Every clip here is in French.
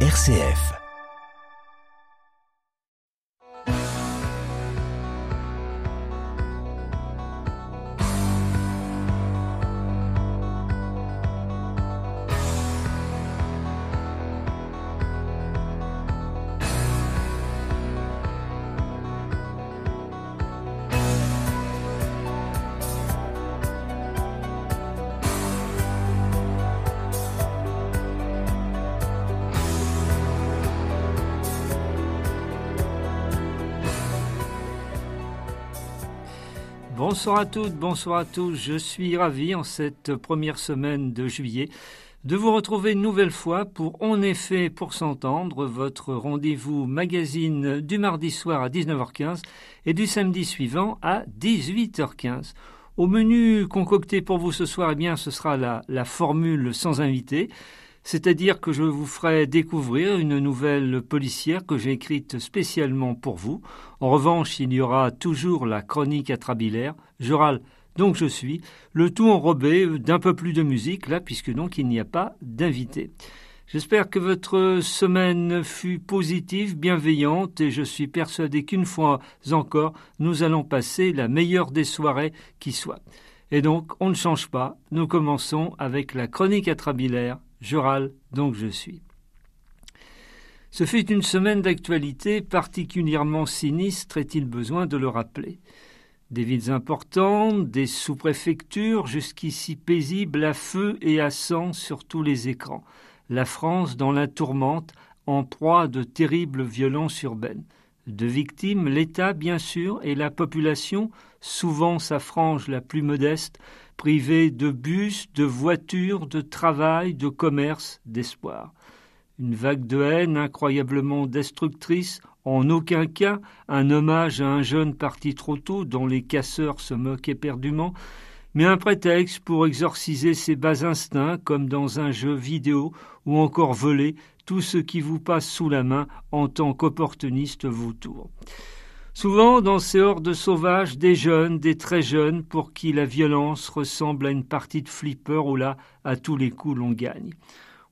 RCF. Bonsoir à toutes, bonsoir à tous. Je suis ravi en cette première semaine de juillet de vous retrouver une nouvelle fois pour En effet pour s'entendre, votre rendez-vous magazine du mardi soir à 19h15 et du samedi suivant à 18h15. Au menu concocté pour vous ce soir, eh bien, ce sera la, la formule sans invité c'est-à-dire que je vous ferai découvrir une nouvelle policière que j'ai écrite spécialement pour vous. En revanche, il y aura toujours la chronique atrabilaire. Je râle, donc je suis, le tout enrobé d'un peu plus de musique, là, puisque donc il n'y a pas d'invité. J'espère que votre semaine fut positive, bienveillante, et je suis persuadé qu'une fois encore, nous allons passer la meilleure des soirées qui soit. Et donc, on ne change pas, nous commençons avec la chronique atrabilaire je râle, donc je suis. Ce fut une semaine d'actualité particulièrement sinistre, est-il besoin de le rappeler. Des villes importantes, des sous-préfectures jusqu'ici paisibles à feu et à sang sur tous les écrans. La France dans la tourmente, en proie à de terribles violences urbaines. De victimes, l'État bien sûr, et la population, souvent sa frange la plus modeste, privés de bus, de voitures, de travail, de commerce, d'espoir. Une vague de haine incroyablement destructrice, en aucun cas un hommage à un jeune parti trop tôt dont les casseurs se moquent éperdument, mais un prétexte pour exorciser ses bas instincts comme dans un jeu vidéo ou encore voler tout ce qui vous passe sous la main en tant qu'opportuniste vautour. Souvent, dans ces hordes sauvages, des jeunes, des très jeunes, pour qui la violence ressemble à une partie de flipper où là, à tous les coups, l'on gagne.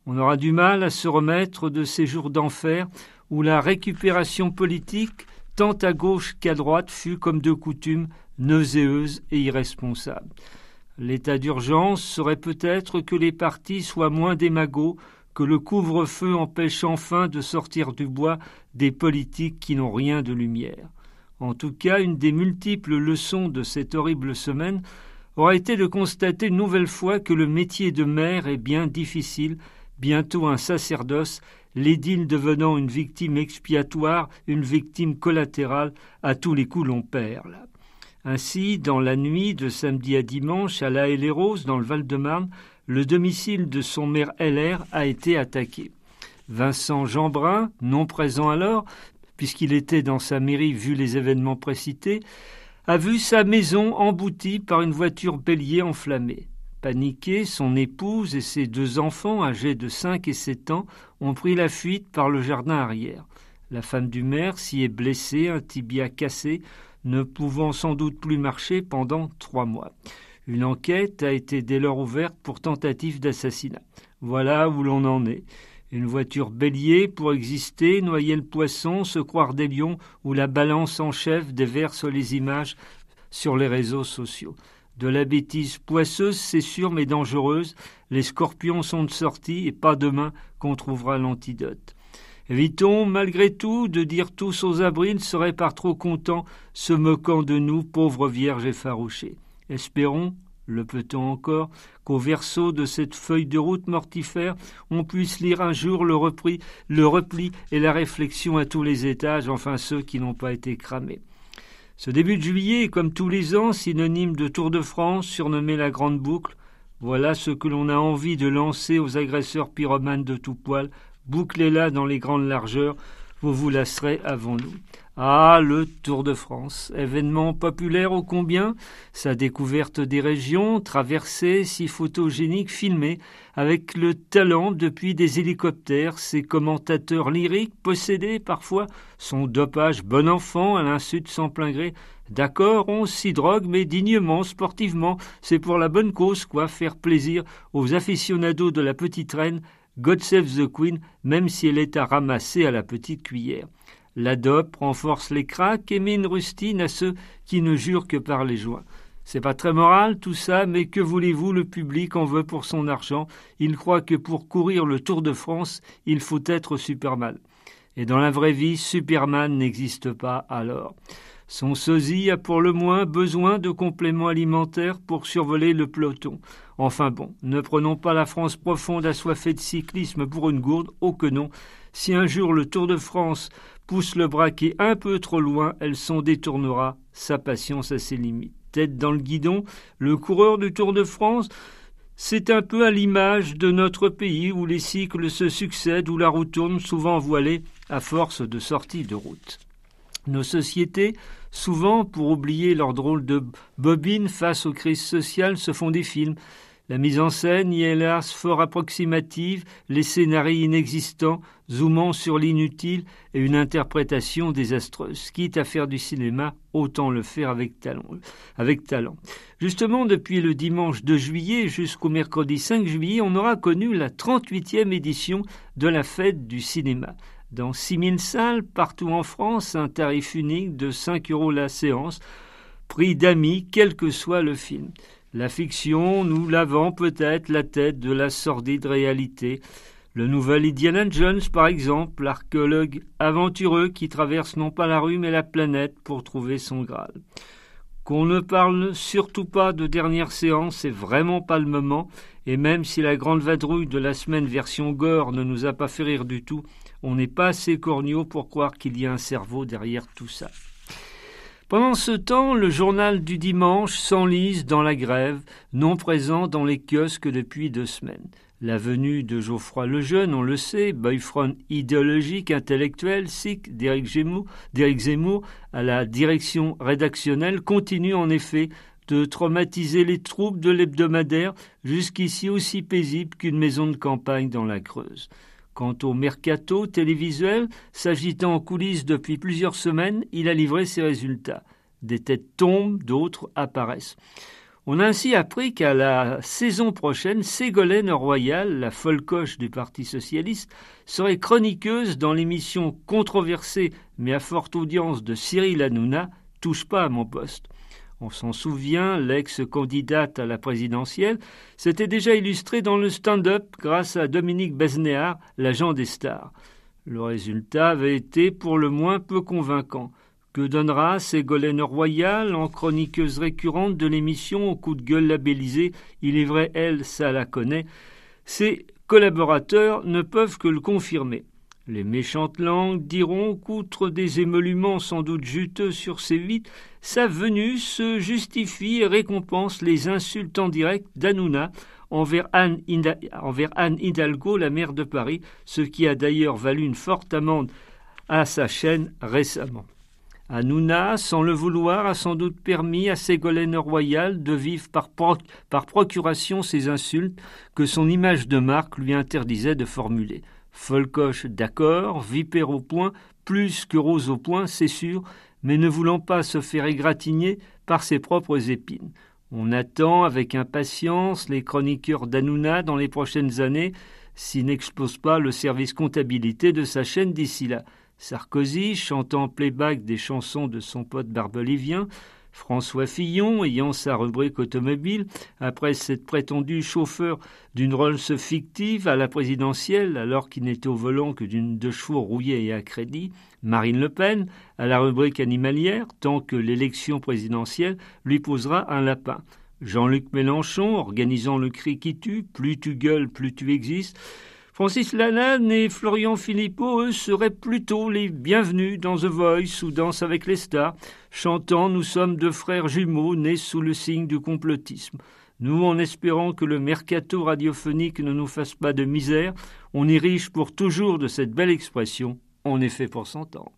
On aura du mal à se remettre de ces jours d'enfer où la récupération politique, tant à gauche qu'à droite, fut, comme de coutume, nauséeuse et irresponsable. L'état d'urgence serait peut-être que les partis soient moins démagos, que le couvre-feu empêche enfin de sortir du bois des politiques qui n'ont rien de lumière. En tout cas, une des multiples leçons de cette horrible semaine aura été de constater une nouvelle fois que le métier de maire est bien difficile, bientôt un sacerdoce, l'édile devenant une victime expiatoire, une victime collatérale, à tous les coups l'on perd. Ainsi, dans la nuit de samedi à dimanche, à La les dans le Val-de-Marne, le domicile de son maire LR a été attaqué. Vincent Jeanbrun, non présent alors, puisqu'il était dans sa mairie vu les événements précités, a vu sa maison emboutie par une voiture bélier enflammée. Paniqué, son épouse et ses deux enfants, âgés de cinq et sept ans, ont pris la fuite par le jardin arrière. La femme du maire s'y est blessée, un tibia cassé, ne pouvant sans doute plus marcher pendant trois mois. Une enquête a été dès lors ouverte pour tentative d'assassinat. Voilà où l'on en est. Une voiture bélier pour exister, noyer le poisson, se croire des lions, ou la balance en chef déverse les images sur les réseaux sociaux. De la bêtise poisseuse, c'est sûr, mais dangereuse. Les scorpions sont de sortie et pas demain qu'on trouvera l'antidote. Évitons, malgré tout, de dire tous aux abrils seraient par trop contents, se moquant de nous, pauvres vierges effarouchées. Espérons, le peut-on encore, qu'au verso de cette feuille de route mortifère, on puisse lire un jour le, repli, le repli et la réflexion à tous les étages, enfin ceux qui n'ont pas été cramés. Ce début de juillet comme tous les ans, synonyme de Tour de France, surnommé la Grande Boucle. Voilà ce que l'on a envie de lancer aux agresseurs pyromanes de tout poil. Bouclez-la dans les grandes largeurs, vous vous lasserez avant nous. Ah, le Tour de France, événement populaire ô combien, sa découverte des régions, traversée si photogénique, filmée, avec le talent depuis des hélicoptères, ses commentateurs lyriques possédés parfois, son dopage bon enfant à l'insu de son plein gré. D'accord, on s'y drogue, mais dignement, sportivement, c'est pour la bonne cause, quoi, faire plaisir aux aficionados de la petite reine, God Save the Queen, même si elle est à ramasser à la petite cuillère. La dope renforce les cracks et met une rustine à ceux qui ne jurent que par les joints. C'est pas très moral tout ça, mais que voulez-vous, le public en veut pour son argent. Il croit que pour courir le Tour de France, il faut être Superman. Et dans la vraie vie, Superman n'existe pas alors. Son sosie a pour le moins besoin de compléments alimentaires pour survoler le peloton. Enfin bon, ne prenons pas la France profonde assoiffée de cyclisme pour une gourde, oh que non. Si un jour le Tour de France pousse le braquet un peu trop loin, elle s'en détournera, sa patience a ses limites. Tête dans le guidon, le coureur du Tour de France c'est un peu à l'image de notre pays où les cycles se succèdent, où la route tourne souvent voilée à force de sorties de route. Nos sociétés, souvent pour oublier leur drôle de bobine face aux crises sociales, se font des films. La mise en scène y est hélas fort approximative, les scénarios inexistants, zoomant sur l'inutile et une interprétation désastreuse. Quitte à faire du cinéma, autant le faire avec talent. Justement, depuis le dimanche 2 juillet jusqu'au mercredi 5 juillet, on aura connu la 38e édition de la fête du cinéma. Dans 6000 salles partout en France, un tarif unique de 5 euros la séance, prix d'amis, quel que soit le film. La fiction, nous lavant peut-être la tête de la sordide réalité. Le nouvel Indiana Jones, par exemple, l'archéologue aventureux qui traverse non pas la rue mais la planète pour trouver son Graal. Qu'on ne parle surtout pas de dernière séance, c'est vraiment pas le moment, et même si la grande vadrouille de la semaine version gore ne nous a pas fait rire du tout, on n'est pas assez corneau pour croire qu'il y a un cerveau derrière tout ça. Pendant ce temps, le journal du dimanche s'enlise dans la grève, non présent dans les kiosques depuis deux semaines. La venue de Geoffroy Lejeune, on le sait, boyfriend idéologique, intellectuel, sikh d'Éric Zemmour, Zemmour à la direction rédactionnelle continue en effet de traumatiser les troupes de l'hebdomadaire, jusqu'ici aussi paisible qu'une maison de campagne dans la Creuse. Quant au mercato télévisuel, s'agitant en coulisses depuis plusieurs semaines, il a livré ses résultats. Des têtes tombent, d'autres apparaissent. On a ainsi appris qu'à la saison prochaine, Ségolène Royal, la folle coche du Parti socialiste, serait chroniqueuse dans l'émission controversée mais à forte audience de Cyril Hanouna, Touche pas à mon poste. On s'en souvient, l'ex-candidate à la présidentielle s'était déjà illustrée dans le stand-up grâce à Dominique Besnéard, l'agent des stars. Le résultat avait été pour le moins peu convaincant. Que donnera Ségolène Royal en chroniqueuse récurrente de l'émission au coup de gueule labellisé Il est vrai, elle, ça la connaît. Ses collaborateurs ne peuvent que le confirmer. Les méchantes langues diront qu'outre des émoluments sans doute juteux sur ses vites, sa venue se justifie et récompense les insultes en direct d'Anouna envers Anne, Hidalgo, la maire de Paris, ce qui a d'ailleurs valu une forte amende à sa chaîne récemment. Hanouna, sans le vouloir, a sans doute permis à Ségolène Royal de vivre par, par procuration ces insultes que son image de marque lui interdisait de formuler. Folcoche d'accord, vipère au point, plus que rose au point, c'est sûr, mais ne voulant pas se faire égratigner par ses propres épines. On attend avec impatience les chroniqueurs d'Hanouna dans les prochaines années s'il n'explose pas le service comptabilité de sa chaîne d'ici là. Sarkozy, chantant playback des chansons de son pote barbelivien, François Fillon, ayant sa rubrique automobile, après s'être prétendu chauffeur d'une Rolls fictive à la présidentielle, alors qu'il n'était au volant que d'une deux chevaux rouillée et à crédit, Marine Le Pen, à la rubrique animalière, tant que l'élection présidentielle lui posera un lapin. Jean-Luc Mélenchon, organisant le cri qui tue, plus tu gueules, plus tu existes, Francis Lalanne et Florian Philippot, eux, seraient plutôt les bienvenus dans The Voice ou Danse avec les stars, chantant Nous sommes deux frères jumeaux nés sous le signe du complotisme. Nous, en espérant que le mercato radiophonique ne nous fasse pas de misère, on érige pour toujours de cette belle expression On est fait pour s'entendre.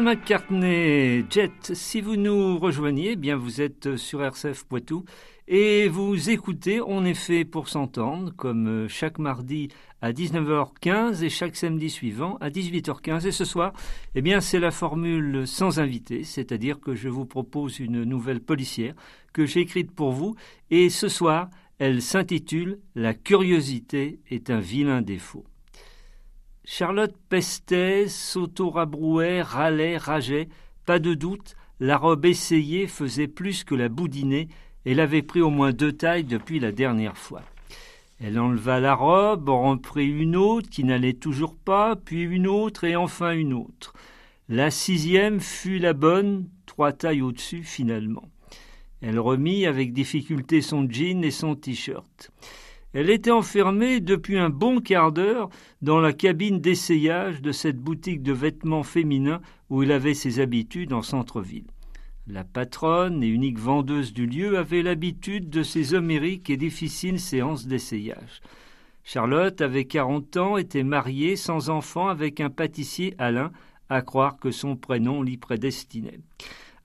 Paul McCartney, Jet, si vous nous rejoignez, eh bien vous êtes sur RCF Poitou et vous écoutez On est fait pour s'entendre, comme chaque mardi à 19h15 et chaque samedi suivant à 18h15. Et ce soir, eh bien c'est la formule sans invité, c'est-à-dire que je vous propose une nouvelle policière que j'ai écrite pour vous et ce soir, elle s'intitule La curiosité est un vilain défaut. Charlotte pestait, s'auto-rabrouait, râlait, rageait. Pas de doute, la robe essayée faisait plus que la boudiner. Elle avait pris au moins deux tailles depuis la dernière fois. Elle enleva la robe, en reprit une autre qui n'allait toujours pas, puis une autre et enfin une autre. La sixième fut la bonne, trois tailles au-dessus finalement. Elle remit avec difficulté son jean et son t-shirt. Elle était enfermée depuis un bon quart d'heure dans la cabine d'essayage de cette boutique de vêtements féminins où il avait ses habitudes en centre-ville. La patronne et unique vendeuse du lieu avait l'habitude de ces homériques et difficiles séances d'essayage. Charlotte avait quarante ans, était mariée, sans enfant, avec un pâtissier Alain, à croire que son prénom l'y prédestinait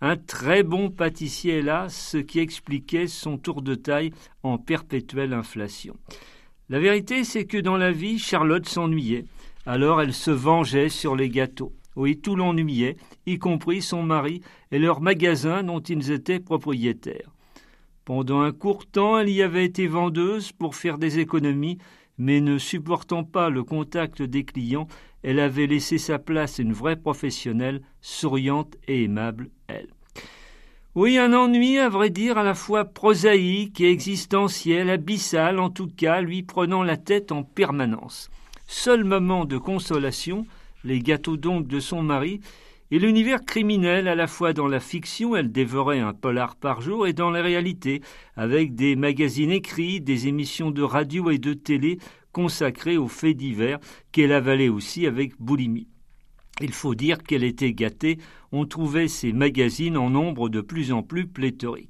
un très bon pâtissier là, ce qui expliquait son tour de taille en perpétuelle inflation. La vérité, c'est que dans la vie, Charlotte s'ennuyait. Alors elle se vengeait sur les gâteaux. Oui, tout l'ennuyait, y compris son mari et leur magasin dont ils étaient propriétaires. Pendant un court temps, elle y avait été vendeuse pour faire des économies, mais ne supportant pas le contact des clients, elle avait laissé sa place à une vraie professionnelle, souriante et aimable. Oui, un ennui, à vrai dire, à la fois prosaïque et existentiel, abyssal en tout cas, lui prenant la tête en permanence. Seul moment de consolation, les gâteaux donc de son mari, et l'univers criminel à la fois dans la fiction, elle dévorait un polar par jour, et dans la réalité, avec des magazines écrits, des émissions de radio et de télé consacrées aux faits divers, qu'elle avalait aussi avec boulimie. Il faut dire qu'elle était gâtée, on trouvait ses magazines en nombre de plus en plus pléthorique.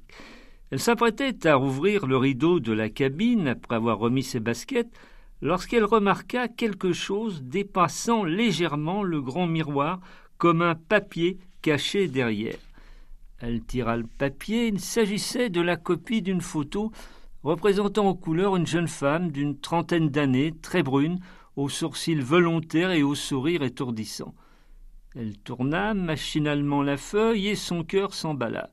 Elle s'apprêtait à rouvrir le rideau de la cabine après avoir remis ses baskets, lorsqu'elle remarqua quelque chose dépassant légèrement le grand miroir comme un papier caché derrière. Elle tira le papier, il s'agissait de la copie d'une photo représentant en couleur une jeune femme d'une trentaine d'années, très brune, aux sourcils volontaires et au sourire étourdissant. Elle tourna machinalement la feuille et son cœur s'emballa.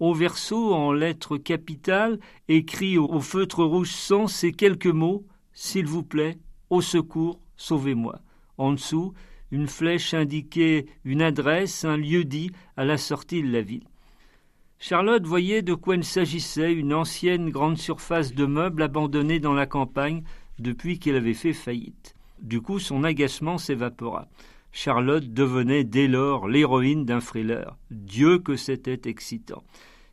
Au verso, en lettres capitales, écrit au feutre rouge sang ces quelques mots S'il vous plaît, au secours, sauvez-moi. En dessous, une flèche indiquait une adresse, un lieu-dit à la sortie de la ville. Charlotte voyait de quoi il s'agissait, une ancienne grande surface de meubles abandonnée dans la campagne depuis qu'elle avait fait faillite. Du coup, son agacement s'évapora. Charlotte devenait dès lors l'héroïne d'un thriller. Dieu que c'était excitant.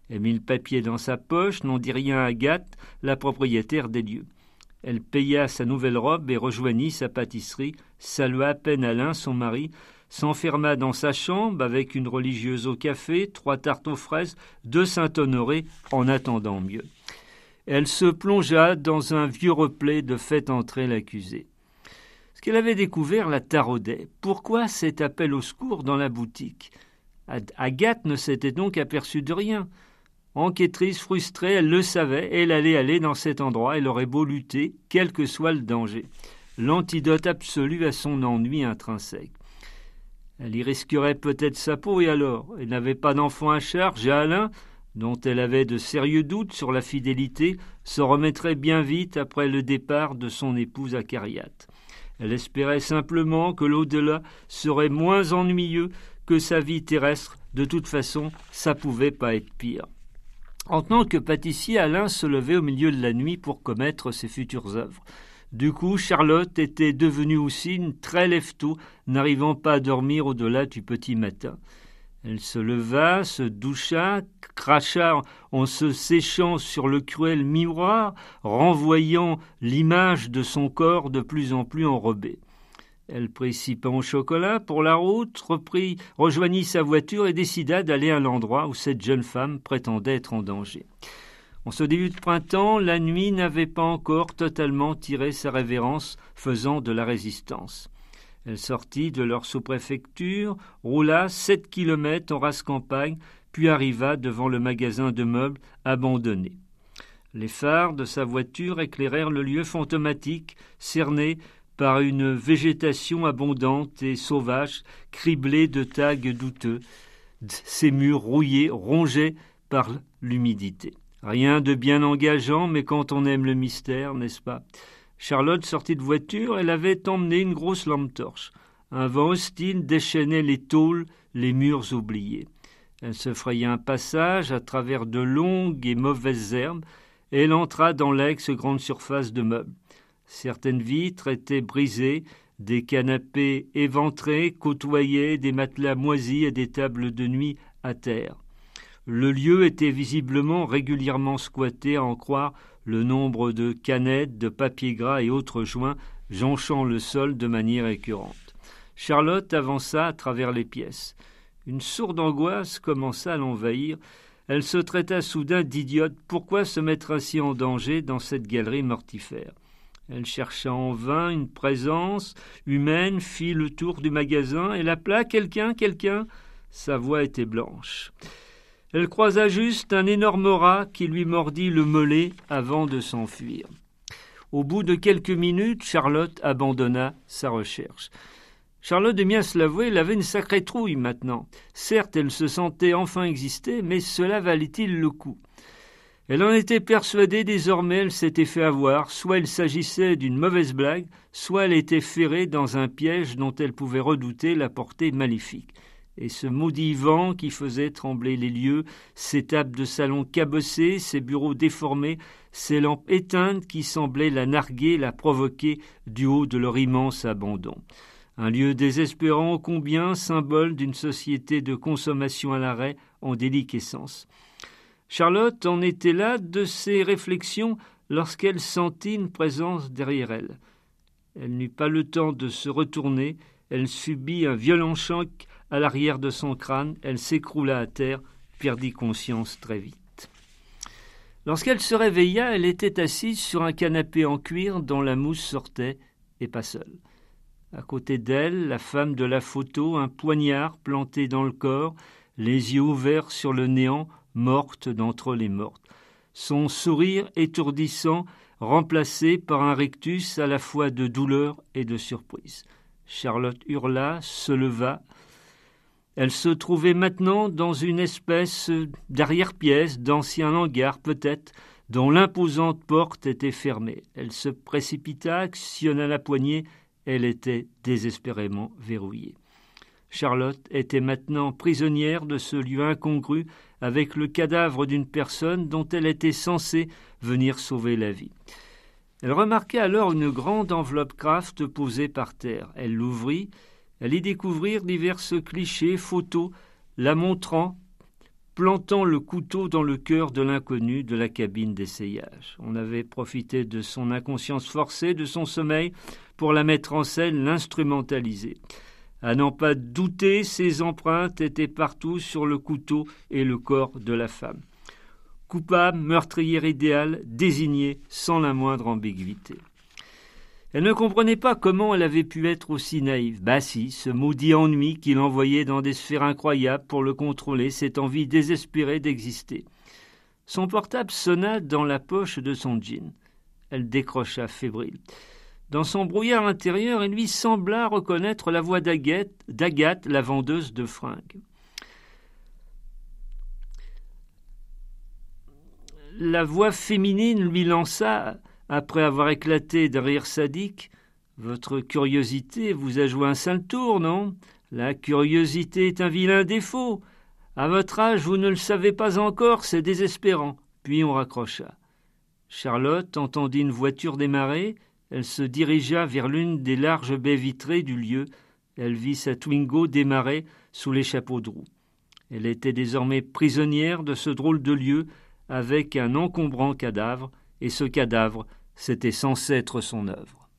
Elle mit le papier dans sa poche, n'en dit rien à Agathe, la propriétaire des lieux. Elle paya sa nouvelle robe et rejoignit sa pâtisserie, salua à peine Alain, son mari, s'enferma dans sa chambre avec une religieuse au café, trois tartes aux fraises, deux Saint-Honoré, en attendant mieux. Elle se plongea dans un vieux replay de fait entrer l'accusé qu'elle avait découvert la taraudait. Pourquoi cet appel au secours dans la boutique? Agathe ne s'était donc aperçue de rien. Enquêtrice frustrée, elle le savait, elle allait aller dans cet endroit, elle aurait beau lutter, quel que soit le danger. L'antidote absolu à son ennui intrinsèque. Elle y risquerait peut-être sa peau, et alors? Elle n'avait pas d'enfant à charge, et Alain, dont elle avait de sérieux doutes sur la fidélité, se remettrait bien vite après le départ de son épouse acariate. Elle espérait simplement que l'au-delà serait moins ennuyeux que sa vie terrestre. De toute façon, ça pouvait pas être pire. En tant que pâtissier, Alain se levait au milieu de la nuit pour commettre ses futures œuvres. Du coup, Charlotte était devenue aussi une très lève-tôt, n'arrivant pas à dormir au-delà du petit matin. Elle se leva, se doucha, cracha en se séchant sur le cruel miroir, renvoyant l'image de son corps de plus en plus enrobé. Elle pains au chocolat pour la route, reprit, rejoignit sa voiture et décida d'aller à l'endroit où cette jeune femme prétendait être en danger. En ce début de printemps, la nuit n'avait pas encore totalement tiré sa révérence, faisant de la résistance. Elle sortit de leur sous-préfecture, roula sept kilomètres en race campagne, puis arriva devant le magasin de meubles abandonné. Les phares de sa voiture éclairèrent le lieu fantomatique, cerné par une végétation abondante et sauvage, criblée de tags douteux, ses murs rouillés, rongés par l'humidité. Rien de bien engageant, mais quand on aime le mystère, n'est-ce pas? Charlotte sortit de voiture, elle avait emmené une grosse lampe torche. Un vent hostile déchaînait les tôles, les murs oubliés. Elle se fraya un passage à travers de longues et mauvaises herbes, et elle entra dans l'ex-grande surface de meubles. Certaines vitres étaient brisées, des canapés éventrés côtoyaient des matelas moisis et des tables de nuit à terre. Le lieu était visiblement régulièrement squatté en croire le nombre de canettes, de papier gras et autres joints jonchant le sol de manière récurrente. Charlotte avança à travers les pièces. Une sourde angoisse commença à l'envahir. Elle se traita soudain d'idiote. Pourquoi se mettre ainsi en danger dans cette galerie mortifère? Elle chercha en vain une présence humaine, fit le tour du magasin. Elle appela quelqu'un, quelqu'un? Sa voix était blanche. Elle croisa juste un énorme rat qui lui mordit le mollet avant de s'enfuir. Au bout de quelques minutes, Charlotte abandonna sa recherche. Charlotte de l'avouer, elle avait une sacrée trouille maintenant. Certes, elle se sentait enfin exister, mais cela valait-il le coup? Elle en était persuadée désormais, elle s'était fait avoir, soit il s'agissait d'une mauvaise blague, soit elle était ferrée dans un piège dont elle pouvait redouter la portée maléfique et ce maudit vent qui faisait trembler les lieux, ces tables de salon cabossées, ces bureaux déformés, ces lampes éteintes qui semblaient la narguer, la provoquer du haut de leur immense abandon. Un lieu désespérant combien, symbole d'une société de consommation à l'arrêt en déliquescence. Charlotte en était là de ses réflexions lorsqu'elle sentit une présence derrière elle. Elle n'eut pas le temps de se retourner, elle subit un violent choc à l'arrière de son crâne, elle s'écroula à terre, perdit conscience très vite. Lorsqu'elle se réveilla, elle était assise sur un canapé en cuir dont la mousse sortait, et pas seule. À côté d'elle, la femme de la photo, un poignard planté dans le corps, les yeux ouverts sur le néant, morte d'entre les mortes. Son sourire étourdissant, remplacé par un rictus à la fois de douleur et de surprise. Charlotte hurla, se leva, elle se trouvait maintenant dans une espèce d'arrière-pièce, d'ancien hangar peut-être, dont l'imposante porte était fermée. Elle se précipita, actionna la poignée, elle était désespérément verrouillée. Charlotte était maintenant prisonnière de ce lieu incongru avec le cadavre d'une personne dont elle était censée venir sauver la vie. Elle remarqua alors une grande enveloppe Kraft posée par terre. Elle l'ouvrit elle découvrir diverses clichés, photos, la montrant, plantant le couteau dans le cœur de l'inconnu de la cabine d'essayage. On avait profité de son inconscience forcée, de son sommeil, pour la mettre en scène, l'instrumentaliser. À n'en pas douter, ses empreintes étaient partout sur le couteau et le corps de la femme. Coupable, meurtrière idéale, désignée sans la moindre ambiguïté. Elle ne comprenait pas comment elle avait pu être aussi naïve. Bah si, ce maudit ennui qui l'envoyait dans des sphères incroyables pour le contrôler, cette envie désespérée d'exister. Son portable sonna dans la poche de son jean. Elle décrocha fébrile. Dans son brouillard intérieur, il lui sembla reconnaître la voix d'Agathe, la vendeuse de fringues. La voix féminine lui lança après avoir éclaté de rire sadique, votre curiosité vous a joué un sale tour, non? La curiosité est un vilain défaut. À votre âge, vous ne le savez pas encore, c'est désespérant. Puis on raccrocha. Charlotte entendit une voiture démarrer. Elle se dirigea vers l'une des larges baies vitrées du lieu. Elle vit sa Twingo démarrer sous les chapeaux de roue. Elle était désormais prisonnière de ce drôle de lieu avec un encombrant cadavre, et ce cadavre c'était censé être son œuvre.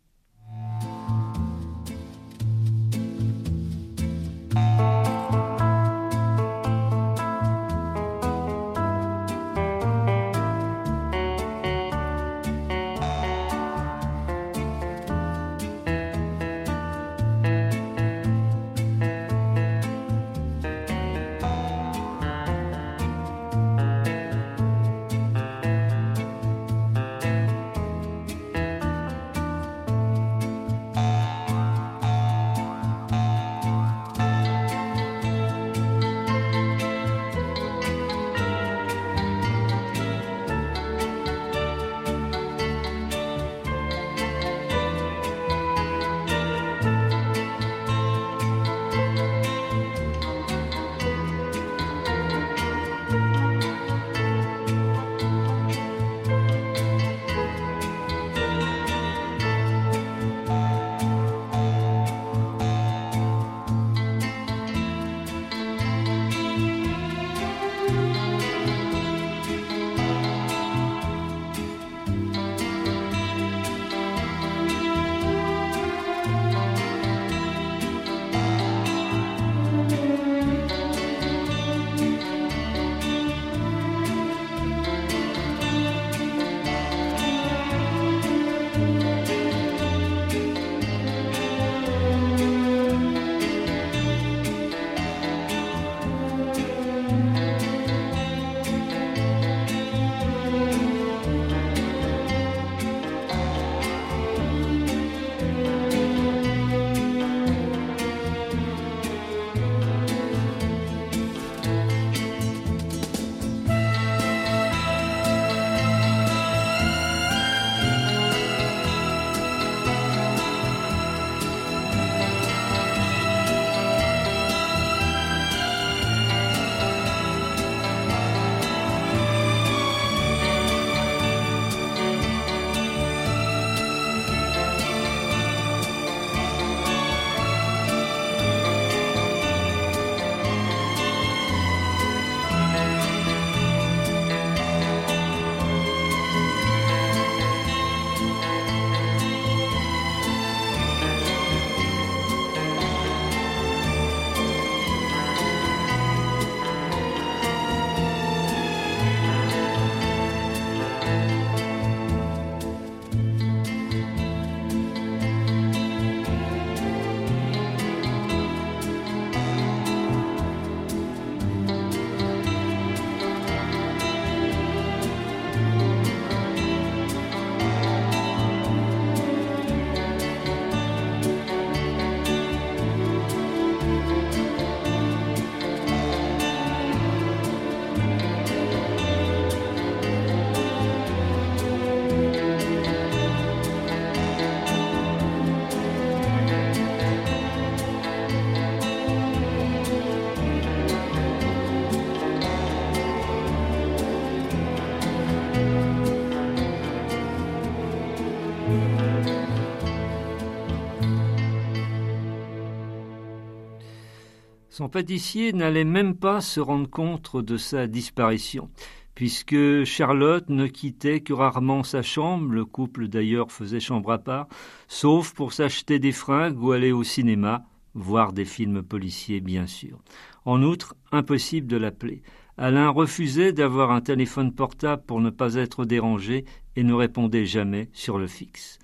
Son pâtissier n'allait même pas se rendre compte de sa disparition, puisque Charlotte ne quittait que rarement sa chambre, le couple d'ailleurs faisait chambre à part, sauf pour s'acheter des fringues ou aller au cinéma, voir des films policiers bien sûr. En outre, impossible de l'appeler. Alain refusait d'avoir un téléphone portable pour ne pas être dérangé et ne répondait jamais sur le fixe.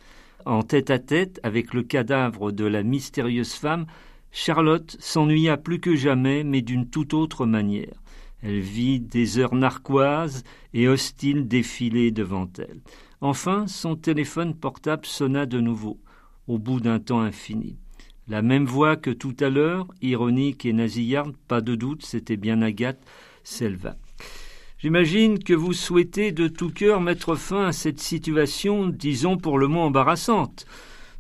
En tête à tête avec le cadavre de la mystérieuse femme, Charlotte s'ennuya plus que jamais, mais d'une toute autre manière. Elle vit des heures narquoises et hostiles défiler devant elle. Enfin, son téléphone portable sonna de nouveau, au bout d'un temps infini. La même voix que tout à l'heure, ironique et nasillarde, pas de doute, c'était bien Agathe, s'éleva. J'imagine que vous souhaitez de tout cœur mettre fin à cette situation, disons pour le moins embarrassante.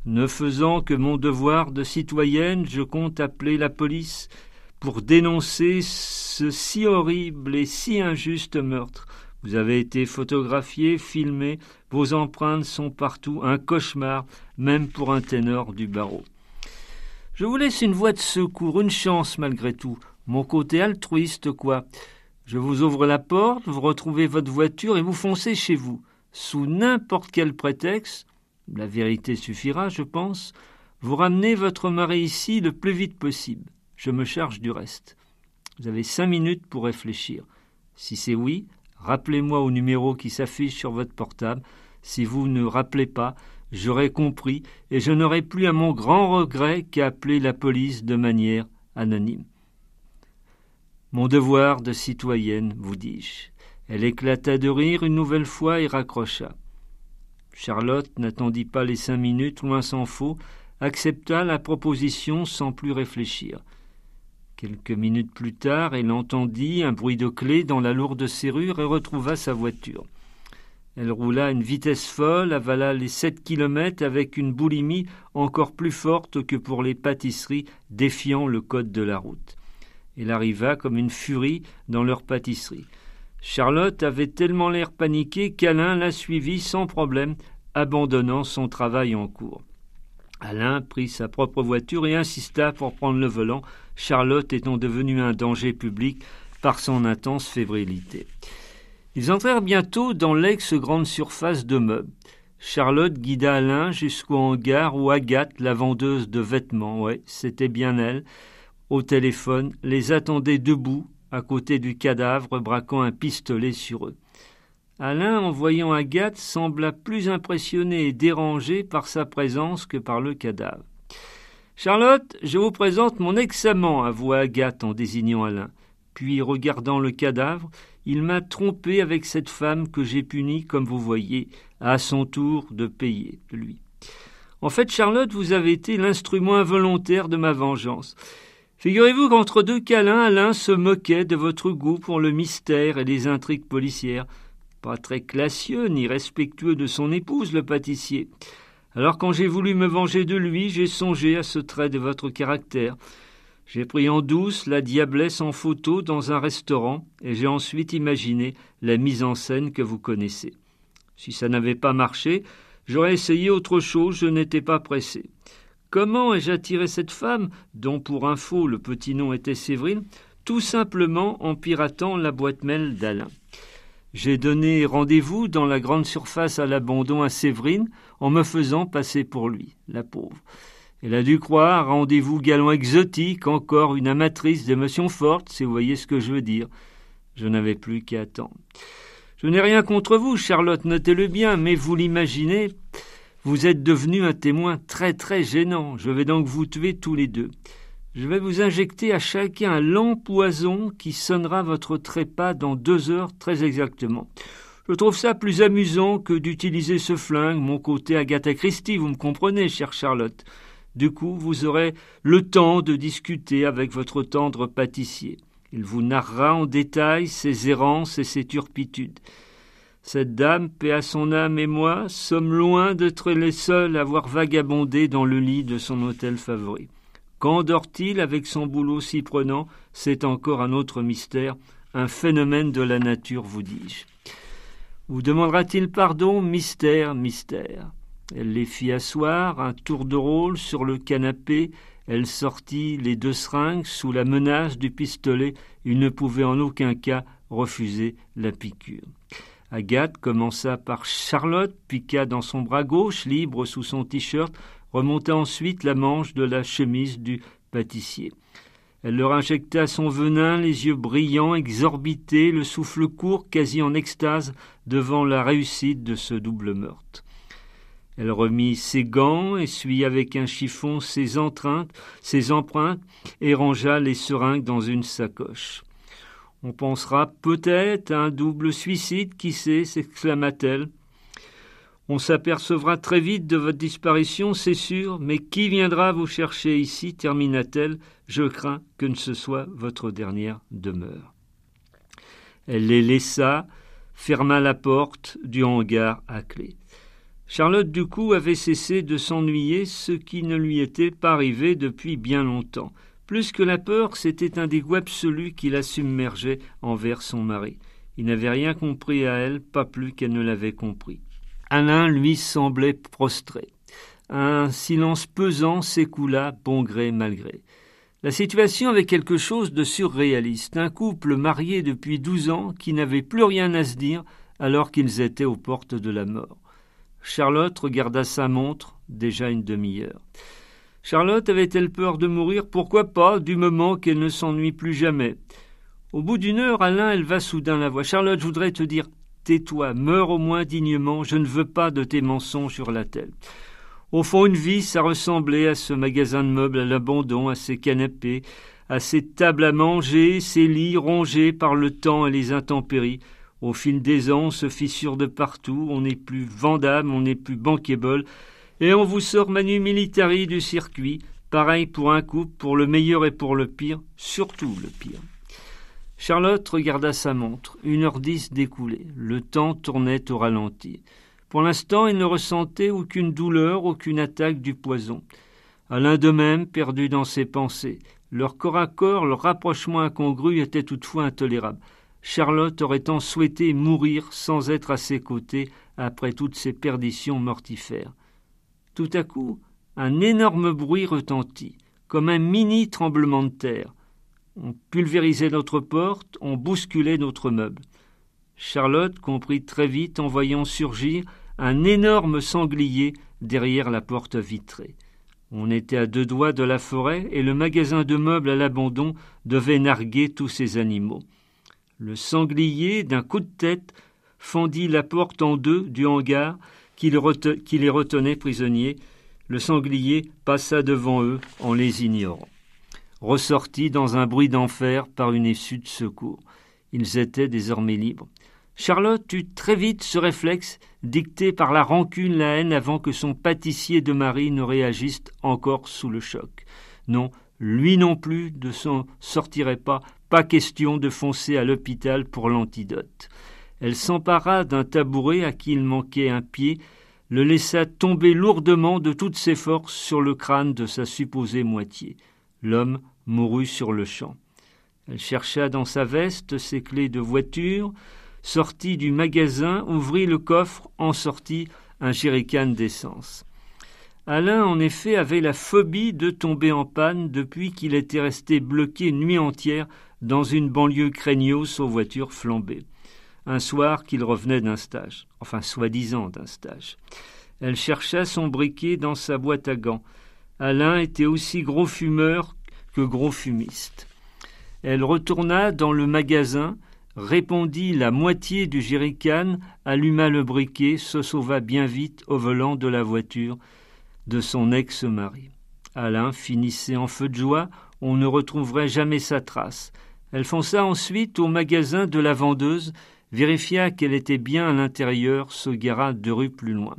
Ne faisant que mon devoir de citoyenne, je compte appeler la police pour dénoncer ce si horrible et si injuste meurtre. Vous avez été photographié, filmé, vos empreintes sont partout, un cauchemar, même pour un ténor du barreau. Je vous laisse une voie de secours, une chance malgré tout, mon côté altruiste, quoi. Je vous ouvre la porte, vous retrouvez votre voiture et vous foncez chez vous. Sous n'importe quel prétexte, la vérité suffira, je pense. Vous ramenez votre mari ici le plus vite possible. Je me charge du reste. Vous avez cinq minutes pour réfléchir. Si c'est oui, rappelez-moi au numéro qui s'affiche sur votre portable. Si vous ne rappelez pas, j'aurai compris et je n'aurai plus à mon grand regret qu'à appeler la police de manière anonyme. Mon devoir de citoyenne, vous dis-je. Elle éclata de rire une nouvelle fois et raccrocha. Charlotte n'attendit pas les cinq minutes, loin s'en faut, accepta la proposition sans plus réfléchir. Quelques minutes plus tard, elle entendit un bruit de clé dans la lourde serrure et retrouva sa voiture. Elle roula à une vitesse folle, avala les sept kilomètres avec une boulimie encore plus forte que pour les pâtisseries, défiant le code de la route. Elle arriva comme une furie dans leur pâtisserie. Charlotte avait tellement l'air paniqué qu'Alain la suivit sans problème, abandonnant son travail en cours. Alain prit sa propre voiture et insista pour prendre le volant, Charlotte étant devenue un danger public par son intense fébrilité. Ils entrèrent bientôt dans l'ex-grande surface de meubles. Charlotte guida Alain jusqu'au hangar où Agathe, la vendeuse de vêtements, ouais, c'était bien elle, au téléphone, les attendait debout, à côté du cadavre, braquant un pistolet sur eux. Alain, en voyant Agathe, sembla plus impressionné et dérangé par sa présence que par le cadavre. Charlotte, je vous présente mon ex-amant, avoua Agathe en désignant Alain. Puis, regardant le cadavre, il m'a trompé avec cette femme que j'ai punie, comme vous voyez, à son tour de payer, lui. En fait, Charlotte, vous avez été l'instrument involontaire de ma vengeance. Figurez-vous qu'entre deux câlins, Alain se moquait de votre goût pour le mystère et les intrigues policières. Pas très classieux ni respectueux de son épouse, le pâtissier. Alors quand j'ai voulu me venger de lui, j'ai songé à ce trait de votre caractère. J'ai pris en douce la diablesse en photo dans un restaurant, et j'ai ensuite imaginé la mise en scène que vous connaissez. Si ça n'avait pas marché, j'aurais essayé autre chose, je n'étais pas pressé. Comment ai-je attiré cette femme, dont pour info le petit nom était Séverine, tout simplement en piratant la boîte mail d'Alain. J'ai donné rendez-vous dans la grande surface à l'abandon à Séverine en me faisant passer pour lui, la pauvre. Elle a dû croire rendez-vous galant exotique, encore une amatrice d'émotions fortes, si vous voyez ce que je veux dire. Je n'avais plus qu'à attendre. Je n'ai rien contre vous, Charlotte, notez-le bien, mais vous l'imaginez, vous êtes devenu un témoin très très gênant. Je vais donc vous tuer tous les deux. Je vais vous injecter à chacun un lent poison qui sonnera votre trépas dans deux heures très exactement. Je trouve ça plus amusant que d'utiliser ce flingue, mon côté Agatha Christie, vous me comprenez, chère Charlotte. Du coup, vous aurez le temps de discuter avec votre tendre pâtissier. Il vous narrera en détail ses errances et ses turpitudes. Cette dame, paix à son âme et moi, sommes loin d'être les seuls à avoir vagabondé dans le lit de son hôtel favori. Quand dort-il avec son boulot si prenant? C'est encore un autre mystère, un phénomène de la nature, vous dis-je. Vous demandera-t-il pardon? Mystère, mystère. Elle les fit asseoir, un tour de rôle sur le canapé, Elle sortit les deux seringues sous la menace du pistolet. Il ne pouvait en aucun cas refuser la piqûre. Agathe commença par Charlotte, piqua dans son bras gauche, libre sous son t-shirt, remonta ensuite la manche de la chemise du pâtissier. Elle leur injecta son venin, les yeux brillants, exorbités, le souffle court, quasi en extase, devant la réussite de ce double meurtre. Elle remit ses gants, essuya avec un chiffon ses ses empreintes, et rangea les seringues dans une sacoche. On pensera peut-être à un double suicide, qui sait, s'exclama-t-elle. On s'apercevra très vite de votre disparition, c'est sûr, mais qui viendra vous chercher ici termina-t-elle. Je crains que ce soit votre dernière demeure. Elle les laissa, ferma la porte du hangar à clé. Charlotte, du coup, avait cessé de s'ennuyer, ce qui ne lui était pas arrivé depuis bien longtemps. Plus que la peur, c'était un dégoût absolu qui la submergeait envers son mari. Il n'avait rien compris à elle, pas plus qu'elle ne l'avait compris. Alain, lui, semblait prostré. Un silence pesant s'écoula, bon gré mal gré. La situation avait quelque chose de surréaliste. Un couple marié depuis douze ans qui n'avait plus rien à se dire alors qu'ils étaient aux portes de la mort. Charlotte regarda sa montre, déjà une demi-heure. Charlotte avait-elle peur de mourir? Pourquoi pas, du moment qu'elle ne s'ennuie plus jamais Au bout d'une heure, Alain éleva soudain la voix. Charlotte, je voudrais te dire Tais-toi, meurs au moins dignement, je ne veux pas de tes mensonges sur la tête. Au fond, une vie, ça ressemblait à ce magasin de meubles à l'abandon, à ces canapés, à ces tables à manger, ces lits rongés par le temps et les intempéries. Au fil des ans, on se fissure de partout, on n'est plus vendable, on n'est plus bankable, et on vous sort manu militari du circuit, pareil pour un couple, pour le meilleur et pour le pire, surtout le pire. Charlotte regarda sa montre. Une heure dix découlait. Le temps tournait au ralenti. Pour l'instant, il ne ressentait aucune douleur, aucune attaque du poison. Alain de même, perdu dans ses pensées. Leur corps à corps, leur rapprochement incongru était toutefois intolérable. Charlotte aurait tant souhaité mourir sans être à ses côtés après toutes ces perditions mortifères. Tout à coup, un énorme bruit retentit, comme un mini tremblement de terre. On pulvérisait notre porte, on bousculait notre meuble. Charlotte comprit très vite en voyant surgir un énorme sanglier derrière la porte vitrée. On était à deux doigts de la forêt et le magasin de meubles à l'abandon devait narguer tous ces animaux. Le sanglier, d'un coup de tête, fendit la porte en deux du hangar qui, les retenait prisonniers. Le sanglier passa devant eux en les ignorant ressortis dans un bruit d'enfer par une issue de secours. Ils étaient désormais libres. Charlotte eut très vite ce réflexe, dicté par la rancune, la haine, avant que son pâtissier de mari ne réagisse encore sous le choc. Non, lui non plus ne s'en sortirait pas, pas question de foncer à l'hôpital pour l'antidote. Elle s'empara d'un tabouret à qui il manquait un pied, le laissa tomber lourdement de toutes ses forces sur le crâne de sa supposée moitié. L'homme mourut sur le champ. Elle chercha dans sa veste ses clés de voiture, sortit du magasin, ouvrit le coffre, en sortit un jerrycan d'essence. Alain, en effet, avait la phobie de tomber en panne depuis qu'il était resté bloqué nuit entière dans une banlieue craignos aux voitures flambées. Un soir qu'il revenait d'un stage, enfin soi-disant d'un stage. Elle chercha son briquet dans sa boîte à gants. Alain était aussi gros fumeur que gros fumiste. Elle retourna dans le magasin, répondit la moitié du jerrycan, alluma le briquet, se sauva bien vite au volant de la voiture de son ex-mari. Alain finissait en feu de joie, on ne retrouverait jamais sa trace. Elle fonça ensuite au magasin de la vendeuse, vérifia qu'elle était bien à l'intérieur, se deux rues plus loin.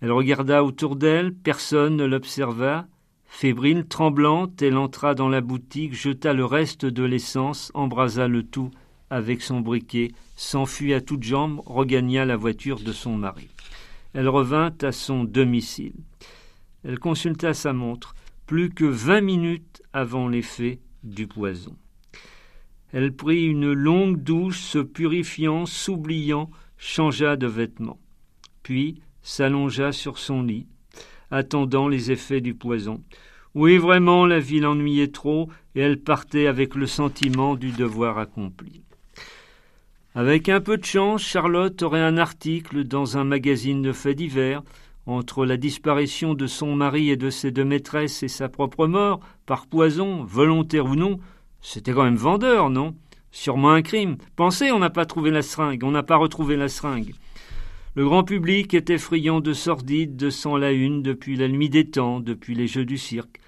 Elle regarda autour d'elle, personne ne l'observa, Fébrile, tremblante, elle entra dans la boutique, jeta le reste de l'essence, embrasa le tout avec son briquet, s'enfuit à toutes jambes, regagna la voiture de son mari. Elle revint à son domicile. Elle consulta sa montre, plus que vingt minutes avant l'effet du poison. Elle prit une longue douche, se purifiant, s'oubliant, changea de vêtements. Puis s'allongea sur son lit, attendant les effets du poison. Oui, vraiment, la vie l'ennuyait trop, et elle partait avec le sentiment du devoir accompli. Avec un peu de chance, Charlotte aurait un article dans un magazine de faits divers, entre la disparition de son mari et de ses deux maîtresses et sa propre mort, par poison, volontaire ou non, c'était quand même vendeur, non? Sûrement un crime. Pensez, on n'a pas trouvé la seringue, on n'a pas retrouvé la seringue. Le grand public était friand de sordide, de sang la une depuis la nuit des temps, depuis les jeux du cirque.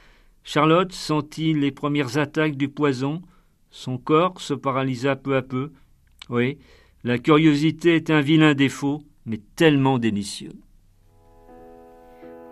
Charlotte sentit les premières attaques du poison. Son corps se paralysa peu à peu. Oui, la curiosité est un vilain défaut, mais tellement délicieux.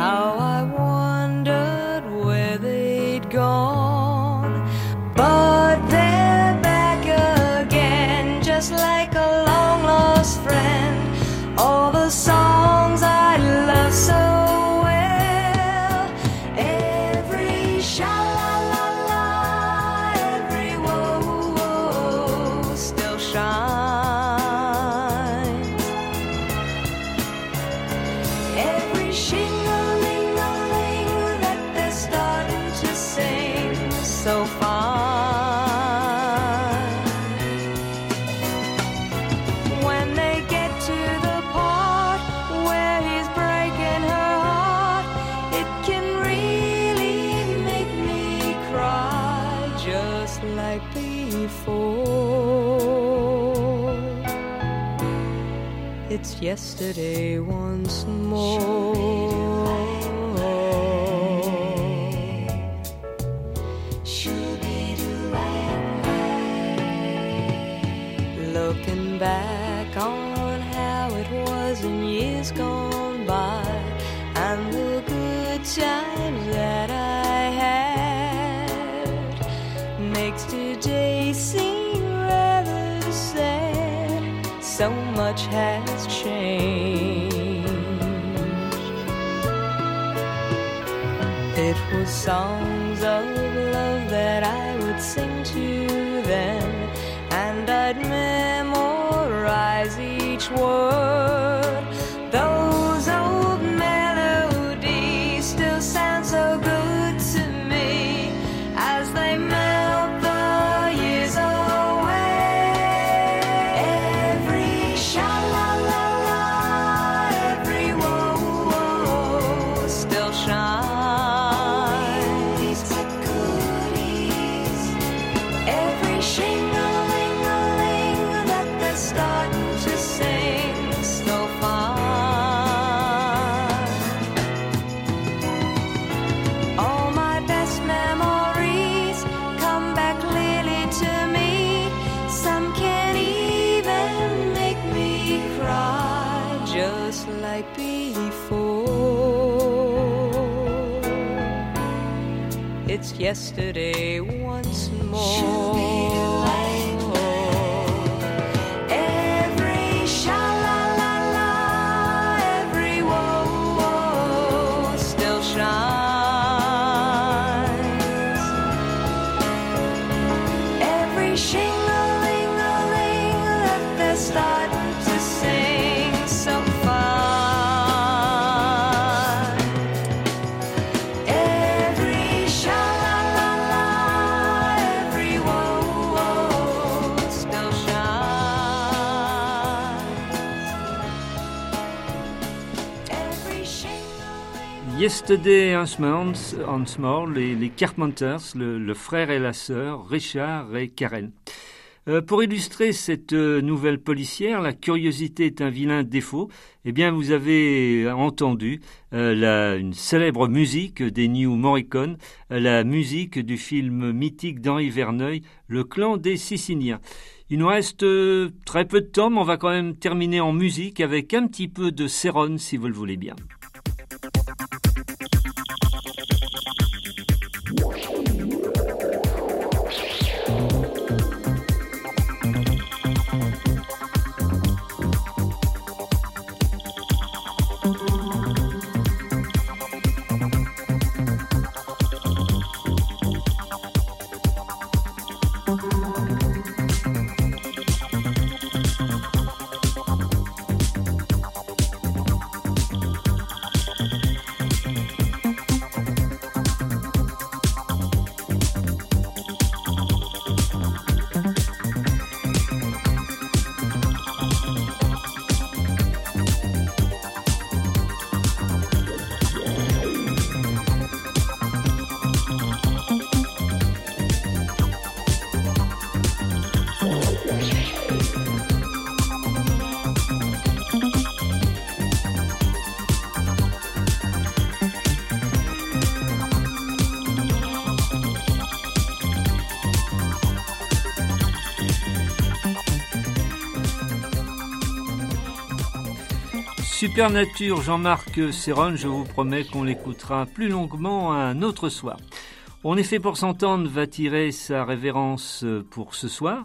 How I wondered Yesterday once more. Looking back on how it was in years gone by and the good times that I had makes today seem rather sad. So much has song. Yesterday Once Once More, les, les Carpenters, le, frère et la sœur, Richard et Karen. Euh, pour illustrer cette euh, nouvelle policière, la curiosité est un vilain défaut. Eh bien, vous avez entendu euh, la, une célèbre musique des New Morricone, la musique du film mythique d'Henri Verneuil, Le clan des Siciliens. Il nous reste très peu de temps, mais on va quand même terminer en musique avec un petit peu de Céron, si vous le voulez bien. Supernature Jean-Marc Serron, je vous promets qu'on l'écoutera plus longuement un autre soir. On est fait pour s'entendre va tirer sa révérence pour ce soir.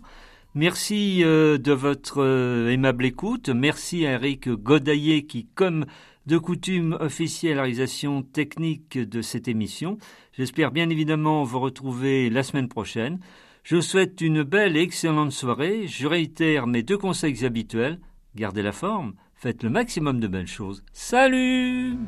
Merci euh, de votre euh, aimable écoute. Merci à Eric Godaillé qui, comme de coutume, officie la réalisation technique de cette émission. J'espère bien évidemment vous retrouver la semaine prochaine. Je vous souhaite une belle et excellente soirée. Je réitère mes deux conseils habituels. Gardez la forme, faites le maximum de belles choses. Salut